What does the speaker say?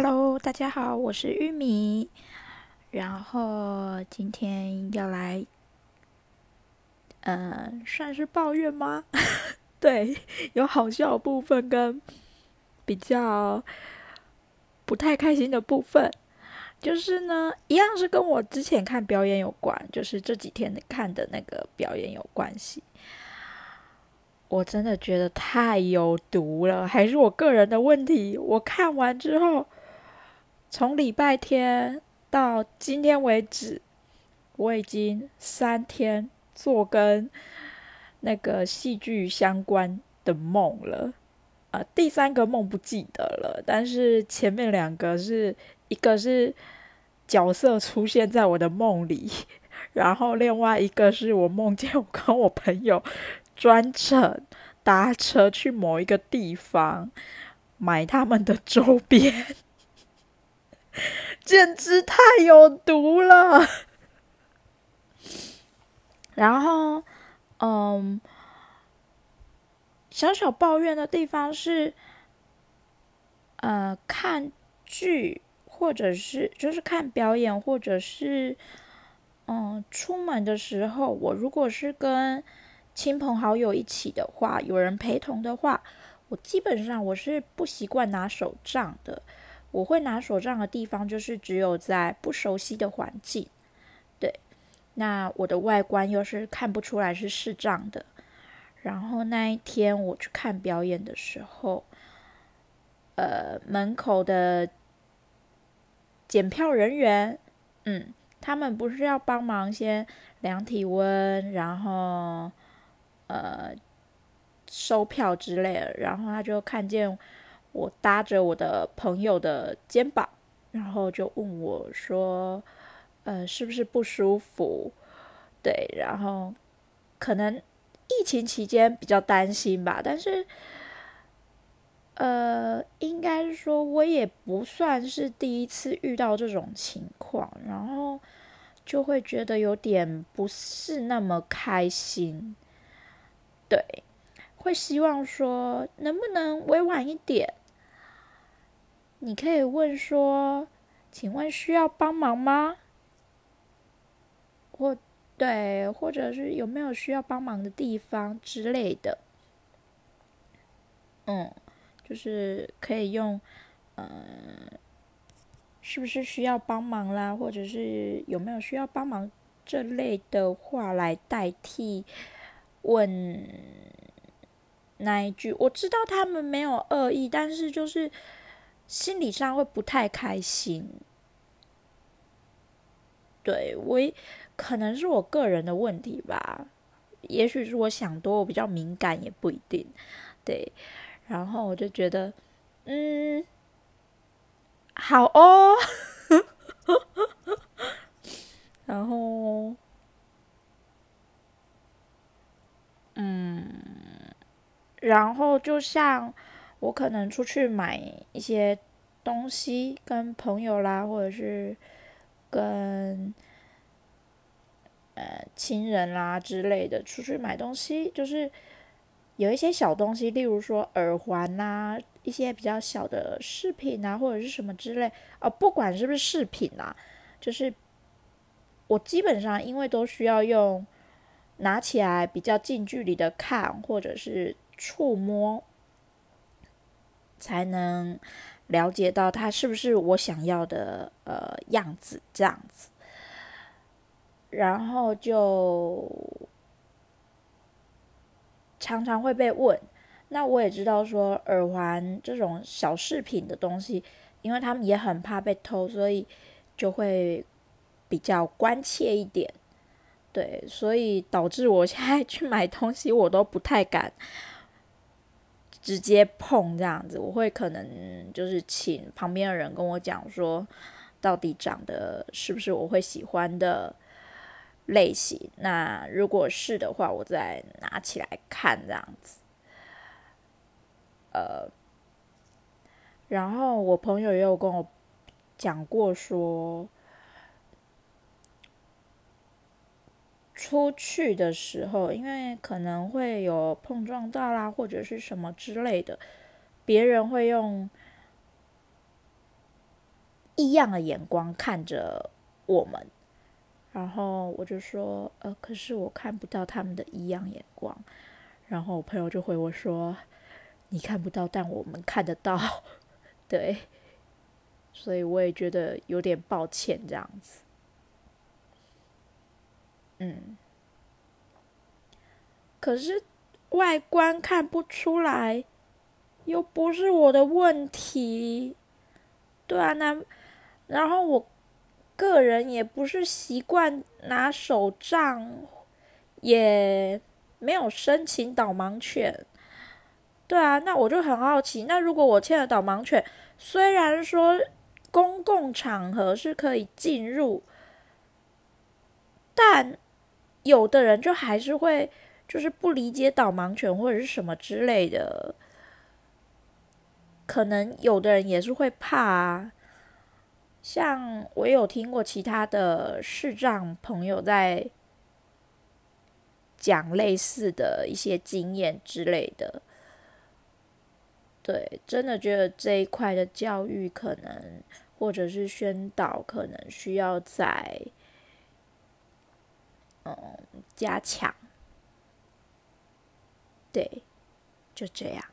Hello，大家好，我是玉米。然后今天要来，呃，算是抱怨吗？对，有好笑部分跟比较不太开心的部分。就是呢，一样是跟我之前看表演有关，就是这几天看的那个表演有关系。我真的觉得太有毒了，还是我个人的问题？我看完之后。从礼拜天到今天为止，我已经三天做跟那个戏剧相关的梦了。呃，第三个梦不记得了，但是前面两个是一个是角色出现在我的梦里，然后另外一个是我梦见我跟我朋友专程搭车去某一个地方买他们的周边。简直太有毒了。然后，嗯，小小抱怨的地方是，呃，看剧或者是就是看表演，或者是，嗯，出门的时候，我如果是跟亲朋好友一起的话，有人陪同的话，我基本上我是不习惯拿手杖的。我会拿手杖的地方，就是只有在不熟悉的环境，对。那我的外观又是看不出来是视障的。然后那一天我去看表演的时候，呃，门口的检票人员，嗯，他们不是要帮忙先量体温，然后呃收票之类的，然后他就看见。我搭着我的朋友的肩膀，然后就问我说：“呃，是不是不舒服？”对，然后可能疫情期间比较担心吧，但是，呃，应该说我也不算是第一次遇到这种情况，然后就会觉得有点不是那么开心，对。会希望说能不能委婉一点？你可以问说：“请问需要帮忙吗？”或对，或者是有没有需要帮忙的地方之类的。嗯，就是可以用“嗯，是不是需要帮忙啦？”或者是有没有需要帮忙这类的话来代替问。那一句我知道他们没有恶意，但是就是心理上会不太开心。对，我可能是我个人的问题吧，也许是我想多，我比较敏感也不一定。对，然后我就觉得，嗯，好哦，然后，嗯。然后就像我可能出去买一些东西，跟朋友啦，或者是跟呃亲人啦之类的出去买东西，就是有一些小东西，例如说耳环呐，一些比较小的饰品啊，或者是什么之类，哦，不管是不是饰品啊，就是我基本上因为都需要用拿起来比较近距离的看，或者是。触摸才能了解到它是不是我想要的呃样子，这样子，然后就常常会被问。那我也知道说耳环这种小饰品的东西，因为他们也很怕被偷，所以就会比较关切一点。对，所以导致我现在去买东西，我都不太敢。直接碰这样子，我会可能就是请旁边的人跟我讲说，到底长得是不是我会喜欢的类型。那如果是的话，我再拿起来看这样子。呃，然后我朋友也有跟我讲过说。出去的时候，因为可能会有碰撞到啦，或者是什么之类的，别人会用异样的眼光看着我们。然后我就说，呃，可是我看不到他们的异样眼光。然后我朋友就回我说，你看不到，但我们看得到。对，所以我也觉得有点抱歉这样子。嗯，可是外观看不出来，又不是我的问题。对啊，那然后我。个人也不是习惯拿手杖，也没有申请导盲犬。对啊，那我就很好奇，那如果我牵了导盲犬，虽然说公共场合是可以进入，但有的人就还是会就是不理解导盲犬或者是什么之类的，可能有的人也是会怕啊。像我有听过其他的视障朋友在讲类似的一些经验之类的，对，真的觉得这一块的教育可能或者是宣导可能需要在加强，对，就这样。